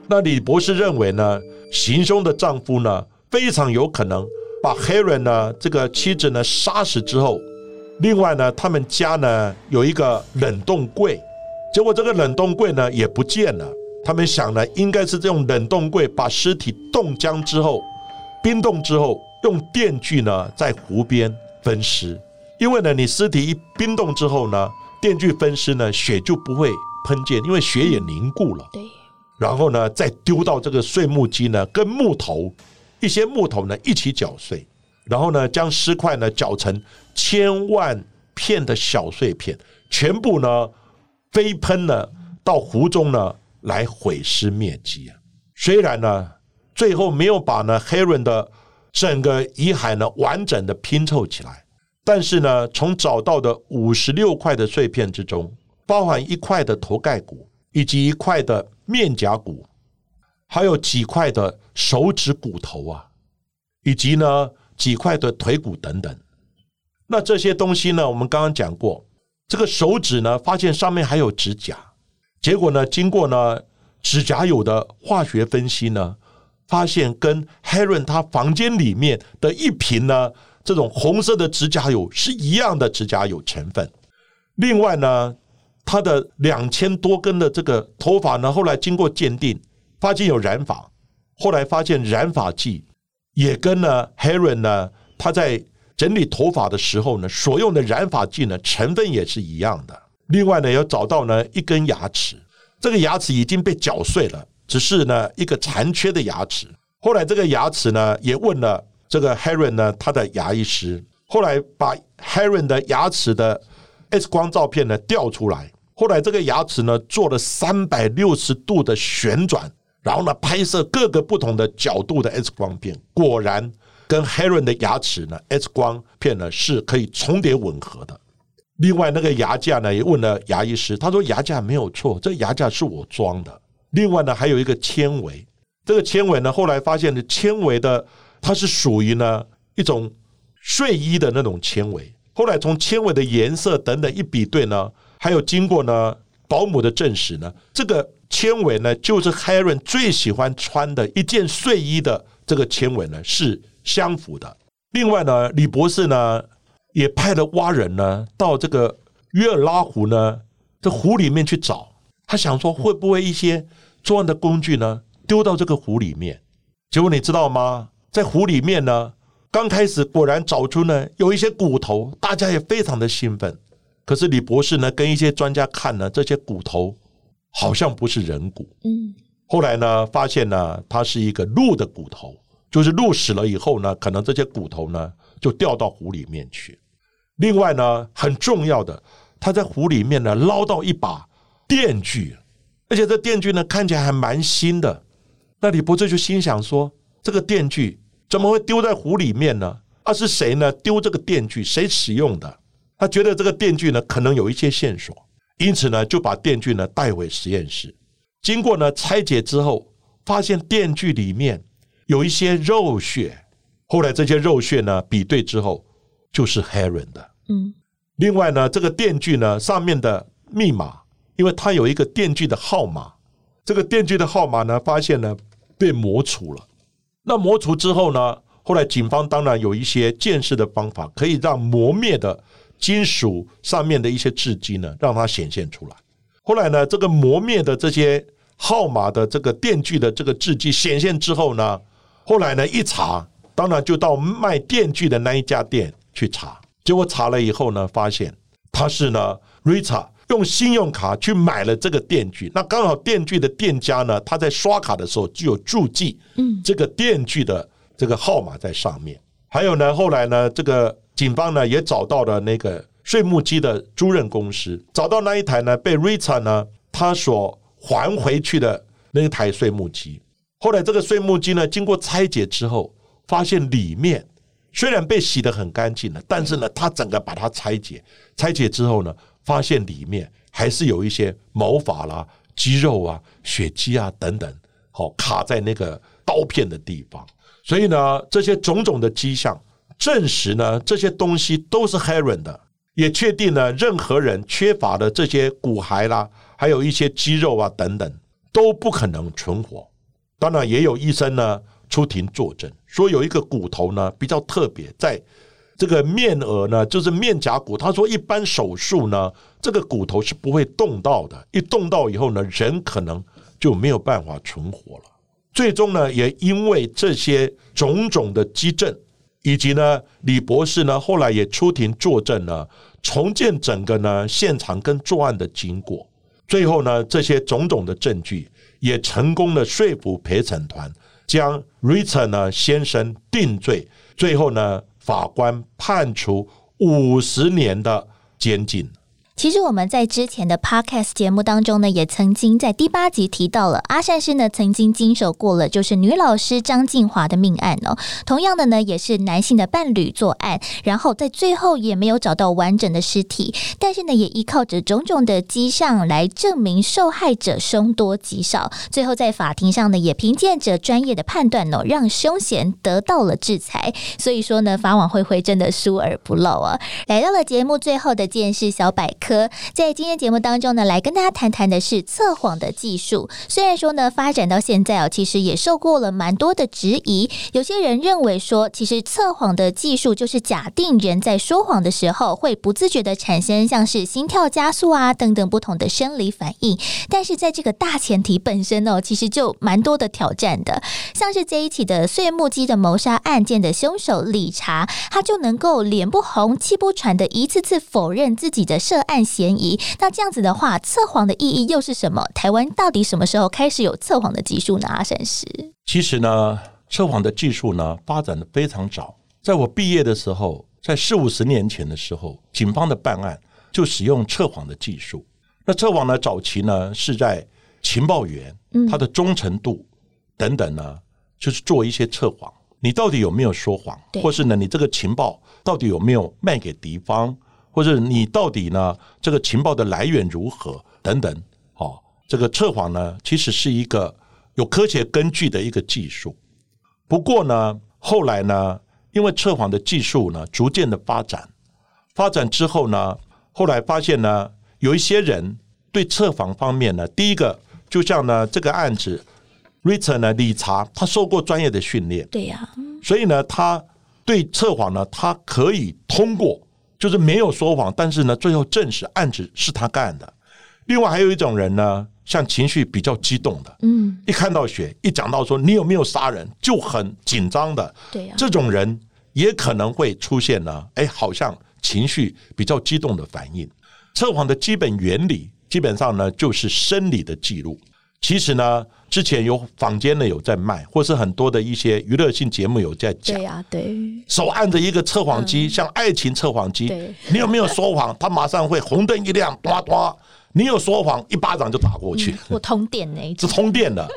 那李博士认为呢，行凶的丈夫呢非常有可能把 Heron 呢这个妻子呢杀死之后，另外呢，他们家呢有一个冷冻柜，结果这个冷冻柜呢也不见了。他们想呢，应该是这种冷冻柜把尸体冻僵之后，冰冻之后，用电锯呢在湖边分尸。因为呢，你尸体一冰冻之后呢，电锯分尸呢，血就不会喷溅，因为血也凝固了。对。然后呢，再丢到这个碎木机呢，跟木头一些木头呢一起搅碎，然后呢，将尸块呢搅成千万片的小碎片，全部呢飞喷呢到湖中呢。来毁尸灭迹啊！虽然呢，最后没有把呢 Heron 的整个遗骸呢完整的拼凑起来，但是呢，从找到的五十六块的碎片之中，包含一块的头盖骨，以及一块的面颊骨，还有几块的手指骨头啊，以及呢几块的腿骨等等。那这些东西呢，我们刚刚讲过，这个手指呢，发现上面还有指甲，结果呢，经过呢指甲油的化学分析呢，发现跟 Heron 他房间里面的一瓶呢这种红色的指甲油是一样的指甲油成分。另外呢，他的两千多根的这个头发呢，后来经过鉴定，发现有染发，后来发现染发剂也跟呢 Heron 呢他在整理头发的时候呢，所用的染发剂呢成分也是一样的。另外呢，要找到呢一根牙齿，这个牙齿已经被搅碎了，只是呢一个残缺的牙齿。后来这个牙齿呢，也问了这个 Heron 呢他的牙医师，后来把 Heron 的牙齿的 X 光照片呢调出来。后来这个牙齿呢做了三百六十度的旋转，然后呢拍摄各个不同的角度的 X 光片，果然。跟 Heron 的牙齿呢，X 光片呢是可以重叠吻合的。另外，那个牙架呢，也问了牙医师，他说牙架没有错，这牙架是我装的。另外呢，还有一个纤维，这个纤维呢，后来发现的纤维的，它是属于呢一种睡衣的那种纤维。后来从纤维的颜色等等一比对呢，还有经过呢保姆的证实呢，这个纤维呢就是 Heron 最喜欢穿的一件睡衣的这个纤维呢是。相符的。另外呢，李博士呢也派了蛙人呢到这个约尔拉湖呢这湖里面去找。他想说会不会一些作案的工具呢丢到这个湖里面？结果你知道吗？在湖里面呢，刚开始果然找出呢有一些骨头，大家也非常的兴奋。可是李博士呢跟一些专家看呢，这些骨头好像不是人骨。嗯。后来呢发现呢它是一个鹿的骨头。就是鹿死了以后呢，可能这些骨头呢就掉到湖里面去。另外呢，很重要的，他在湖里面呢捞到一把电锯，而且这电锯呢看起来还蛮新的。那李伯这就心想说：这个电锯怎么会丢在湖里面呢？啊，是谁呢丢这个电锯？谁使用的？他觉得这个电锯呢可能有一些线索，因此呢就把电锯呢带回实验室。经过呢拆解之后，发现电锯里面。有一些肉屑，后来这些肉屑呢比对之后就是 Heron 的。嗯，另外呢，这个电锯呢上面的密码，因为它有一个电锯的号码，这个电锯的号码呢发现呢被磨除了。那磨除之后呢，后来警方当然有一些鉴识的方法，可以让磨灭的金属上面的一些字迹呢让它显现出来。后来呢，这个磨灭的这些号码的这个电锯的这个字迹显现之后呢。后来呢，一查，当然就到卖电锯的那一家店去查。结果查了以后呢，发现他是呢，Rita 用信用卡去买了这个电锯。那刚好电锯的店家呢，他在刷卡的时候就有注记，嗯，这个电锯的这个号码在上面。还有呢，后来呢，这个警方呢也找到了那个税目机的租赁公司，找到那一台呢被 Rita 呢他所还回去的那一台税木机。后来这个碎木机呢，经过拆解之后，发现里面虽然被洗得很干净了，但是呢，它整个把它拆解，拆解之后呢，发现里面还是有一些毛发啦、肌肉啊、血迹啊等等，好卡在那个刀片的地方。所以呢，这些种种的迹象证实呢，这些东西都是 Heron 的，也确定了任何人缺乏的这些骨骸啦，还有一些肌肉啊等等，都不可能存活。当然也有医生呢出庭作证，说有一个骨头呢比较特别，在这个面额呢，就是面颊骨。他说一般手术呢，这个骨头是不会动到的，一动到以后呢，人可能就没有办法存活了。最终呢，也因为这些种种的基证，以及呢，李博士呢后来也出庭作证呢，重建整个呢现场跟作案的经过。最后呢，这些种种的证据。也成功的说服陪审团将 Richard 呢先生定罪，最后呢法官判处五十年的监禁。其实我们在之前的 podcast 节目当中呢，也曾经在第八集提到了阿善师呢曾经经手过了就是女老师张静华的命案哦。同样的呢，也是男性的伴侣作案，然后在最后也没有找到完整的尸体，但是呢，也依靠着种种的迹象来证明受害者凶多吉少。最后在法庭上呢，也凭借着专业的判断哦，让凶嫌得到了制裁。所以说呢，法网恢恢，真的疏而不漏啊！来到了节目最后的见识小百科，在今天节目当中呢，来跟大家谈谈的是测谎的技术。虽然说呢，发展到现在哦，其实也受过了蛮多的质疑。有些人认为说，其实测谎的技术就是假定人在说谎的时候，会不自觉的产生像是心跳加速啊等等不同的生理反应。但是在这个大前提本身哦，其实就蛮多的挑战的。像是这一起的碎木机的谋杀案件的凶手理查，他就能够脸不红气不喘的一次次否认自己的涉案嫌疑。那这样子的话，测谎的意义又是什么？台湾到底什么时候开始有测谎的技术呢？阿山师，其实呢，测谎的技术呢发展的非常早。在我毕业的时候，在四五十年前的时候，警方的办案就使用测谎的技术。那测谎呢，早期呢是在情报员他的忠诚度等等呢。就是做一些测谎，你到底有没有说谎，或是呢，你这个情报到底有没有卖给敌方，或者你到底呢，这个情报的来源如何等等，哦，这个测谎呢，其实是一个有科学根据的一个技术。不过呢，后来呢，因为测谎的技术呢，逐渐的发展，发展之后呢，后来发现呢，有一些人对测谎方面呢，第一个就像呢，这个案子。Richard 呢？理查他受过专业的训练，对呀，所以呢，他对测谎呢，他可以通过，就是没有说谎，但是呢，最后证实案子是他干的。另外还有一种人呢，像情绪比较激动的，嗯，一看到血，一讲到说你有没有杀人，就很紧张的，对呀，这种人也可能会出现呢，哎，好像情绪比较激动的反应。测谎的基本原理，基本上呢，就是生理的记录。其实呢，之前有坊间呢有在卖，或是很多的一些娱乐性节目有在讲。对呀，对。手按着一个测谎机，像爱情测谎机。你有没有说谎？他马上会红灯一亮，呱呱。你有说谎，一巴掌就打过去。我通电呢？是通电的。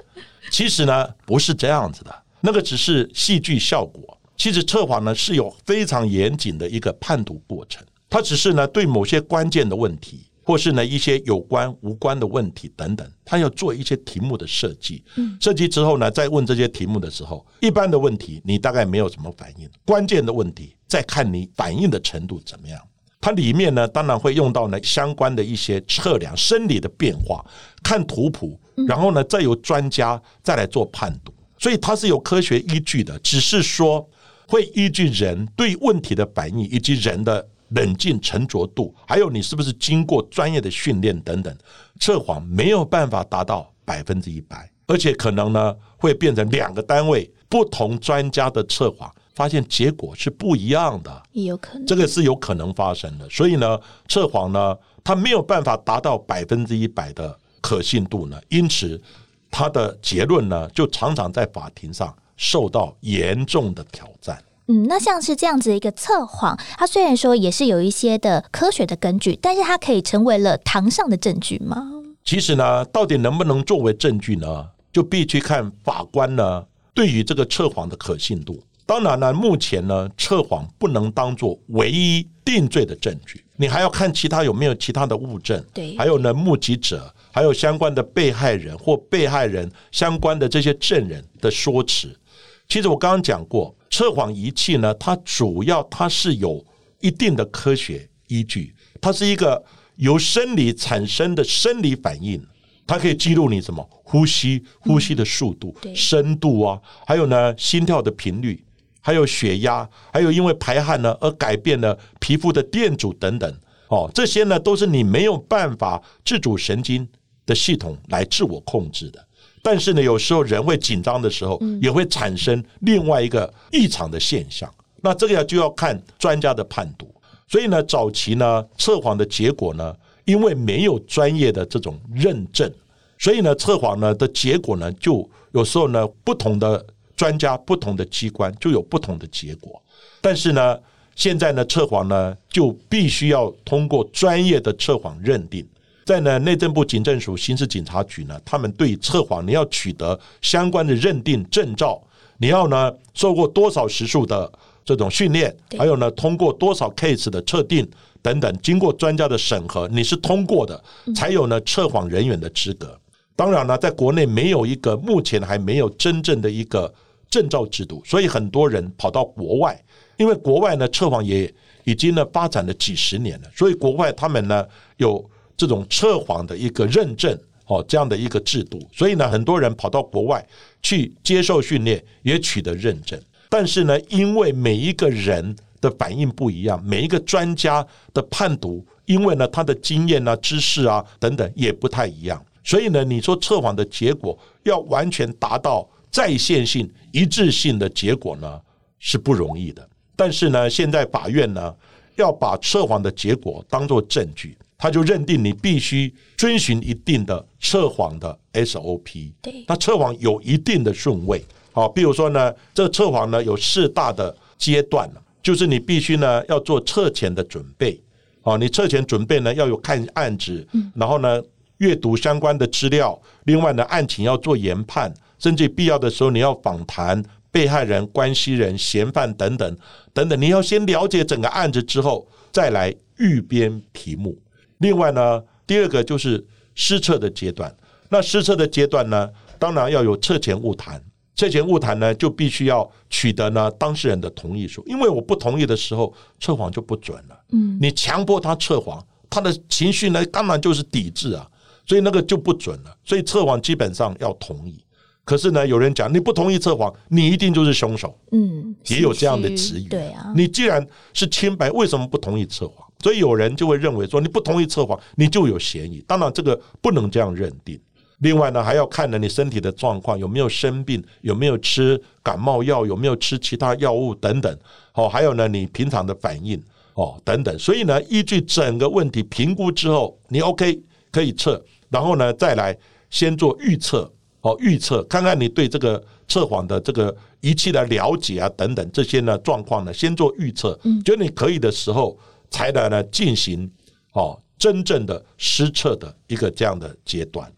其实呢，不是这样子的，那个只是戏剧效果。其实测谎呢是有非常严谨的一个判读过程，它只是呢对某些关键的问题。或是呢一些有关无关的问题等等，他要做一些题目的设计。设计之后呢，再问这些题目的时候，一般的问题你大概没有什么反应，关键的问题再看你反应的程度怎么样。它里面呢，当然会用到呢相关的一些测量生理的变化，看图谱，然后呢再由专家再来做判读。所以它是有科学依据的，只是说会依据人对问题的反应以及人的。冷静沉着度，还有你是不是经过专业的训练等等，测谎没有办法达到百分之一百，而且可能呢会变成两个单位不同专家的测谎，发现结果是不一样的，也有可能，这个是有可能发生的。所以呢，测谎呢，它没有办法达到百分之一百的可信度呢，因此它的结论呢，就常常在法庭上受到严重的挑战。嗯，那像是这样子的一个测谎，它虽然说也是有一些的科学的根据，但是它可以成为了堂上的证据吗？其实呢，到底能不能作为证据呢？就必须看法官呢对于这个测谎的可信度。当然呢，目前呢，测谎不能当做唯一定罪的证据，你还要看其他有没有其他的物证，对，还有呢，目击者，还有相关的被害人或被害人相关的这些证人的说辞。其实我刚刚讲过。测谎仪器呢，它主要它是有一定的科学依据，它是一个由生理产生的生理反应，它可以记录你什么呼吸、呼吸的速度、深度啊，还有呢心跳的频率，还有血压，还有因为排汗呢而改变了皮肤的电阻等等。哦，这些呢都是你没有办法自主神经的系统来自我控制的。但是呢，有时候人会紧张的时候，也会产生另外一个异常的现象。那这个要就要看专家的判读。所以呢，早期呢测谎的结果呢，因为没有专业的这种认证，所以呢测谎呢的结果呢，就有时候呢不同的专家、不同的机关就有不同的结果。但是呢，现在呢，测谎呢就必须要通过专业的测谎认定。在呢内政部警政署刑事警察局呢，他们对测谎你要取得相关的认定证照，你要呢受过多少时数的这种训练，还有呢通过多少 case 的测定等等，经过专家的审核，你是通过的，才有呢测谎人员的资格。当然呢，在国内没有一个目前还没有真正的一个证照制度，所以很多人跑到国外，因为国外呢测谎也已经呢发展了几十年了，所以国外他们呢有。这种测谎的一个认证哦，这样的一个制度，所以呢，很多人跑到国外去接受训练，也取得认证。但是呢，因为每一个人的反应不一样，每一个专家的判读，因为呢，他的经验啊、知识啊等等也不太一样，所以呢，你说测谎的结果要完全达到在线性、一致性的结果呢，是不容易的。但是呢，现在法院呢，要把测谎的结果当做证据。他就认定你必须遵循一定的测谎的 SOP。对，那测谎有一定的顺位。好，比如说呢，这测谎呢有四大的阶段就是你必须呢要做测前的准备。哦，你测前准备呢要有看案子，然后呢阅读相关的资料，另外呢案情要做研判，甚至必要的时候你要访谈被害人、关系人、嫌犯等等等等。你要先了解整个案子之后，再来预编题目。另外呢，第二个就是失策的阶段。那失策的阶段呢，当然要有测前误谈。测前误谈呢，就必须要取得呢当事人的同意书。因为我不同意的时候，测谎就不准了。嗯，你强迫他测谎，他的情绪呢，当然就是抵制啊，所以那个就不准了。所以测谎基本上要同意。可是呢，有人讲你不同意测谎，你一定就是凶手。嗯，也有这样的质疑。对啊，你既然是清白，为什么不同意测谎？所以有人就会认为说，你不同意测谎，你就有嫌疑。当然，这个不能这样认定。另外呢，还要看呢你身体的状况，有没有生病，有没有吃感冒药，有没有吃其他药物等等。哦，还有呢，你平常的反应哦等等。所以呢，依据整个问题评估之后，你 OK 可以测，然后呢再来先做预测哦，预测看看你对这个测谎的这个仪器的了解啊等等这些呢状况呢，先做预测。嗯，觉得你可以的时候。才来呢进行哦真正的施测的一个这样的阶段。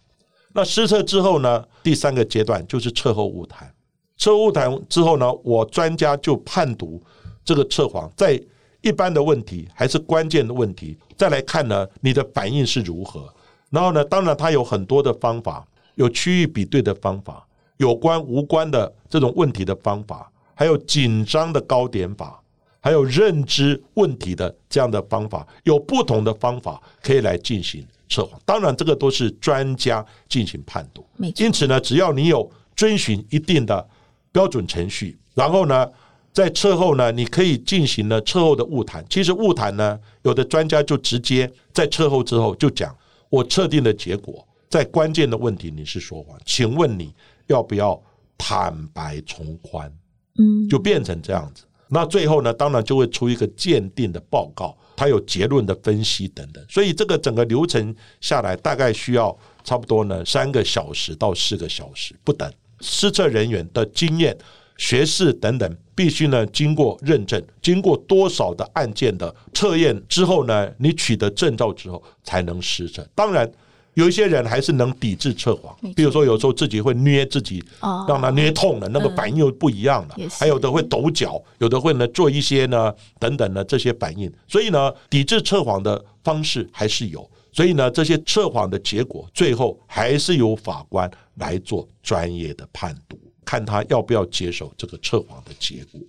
那施测之后呢，第三个阶段就是测后误谈。测后误谈之后呢，我专家就判读这个测谎在一般的问题还是关键的问题，再来看呢你的反应是如何。然后呢，当然它有很多的方法，有区域比对的方法，有关无关的这种问题的方法，还有紧张的高点法。还有认知问题的这样的方法，有不同的方法可以来进行测谎。当然，这个都是专家进行判读。因此呢，只要你有遵循一定的标准程序，然后呢，在测后呢，你可以进行呢测后的误谈。其实误谈呢，有的专家就直接在测后之后就讲，我测定的结果在关键的问题你是说谎，请问你要不要坦白从宽？嗯，就变成这样子。那最后呢，当然就会出一个鉴定的报告，它有结论的分析等等，所以这个整个流程下来大概需要差不多呢三个小时到四个小时不等。施测人员的经验、学识等等，必须呢经过认证，经过多少的案件的测验之后呢，你取得证照之后才能施测。当然。有一些人还是能抵制测谎，比如说有时候自己会捏自己，让他捏痛了，那个反应又不一样了。还有的会抖脚，有的会呢做一些呢等等的这些反应。所以呢，抵制测谎的方式还是有。所以呢，这些测谎的结果，最后还是由法官来做专业的判读，看他要不要接受这个测谎的结果。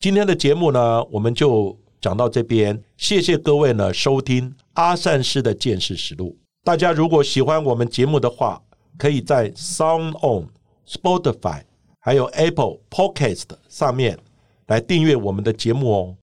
今天的节目呢，我们就讲到这边，谢谢各位呢收听阿善师的见识实录。大家如果喜欢我们节目的话，可以在 Sound On、Spotify 还有 Apple Podcast 上面来订阅我们的节目哦。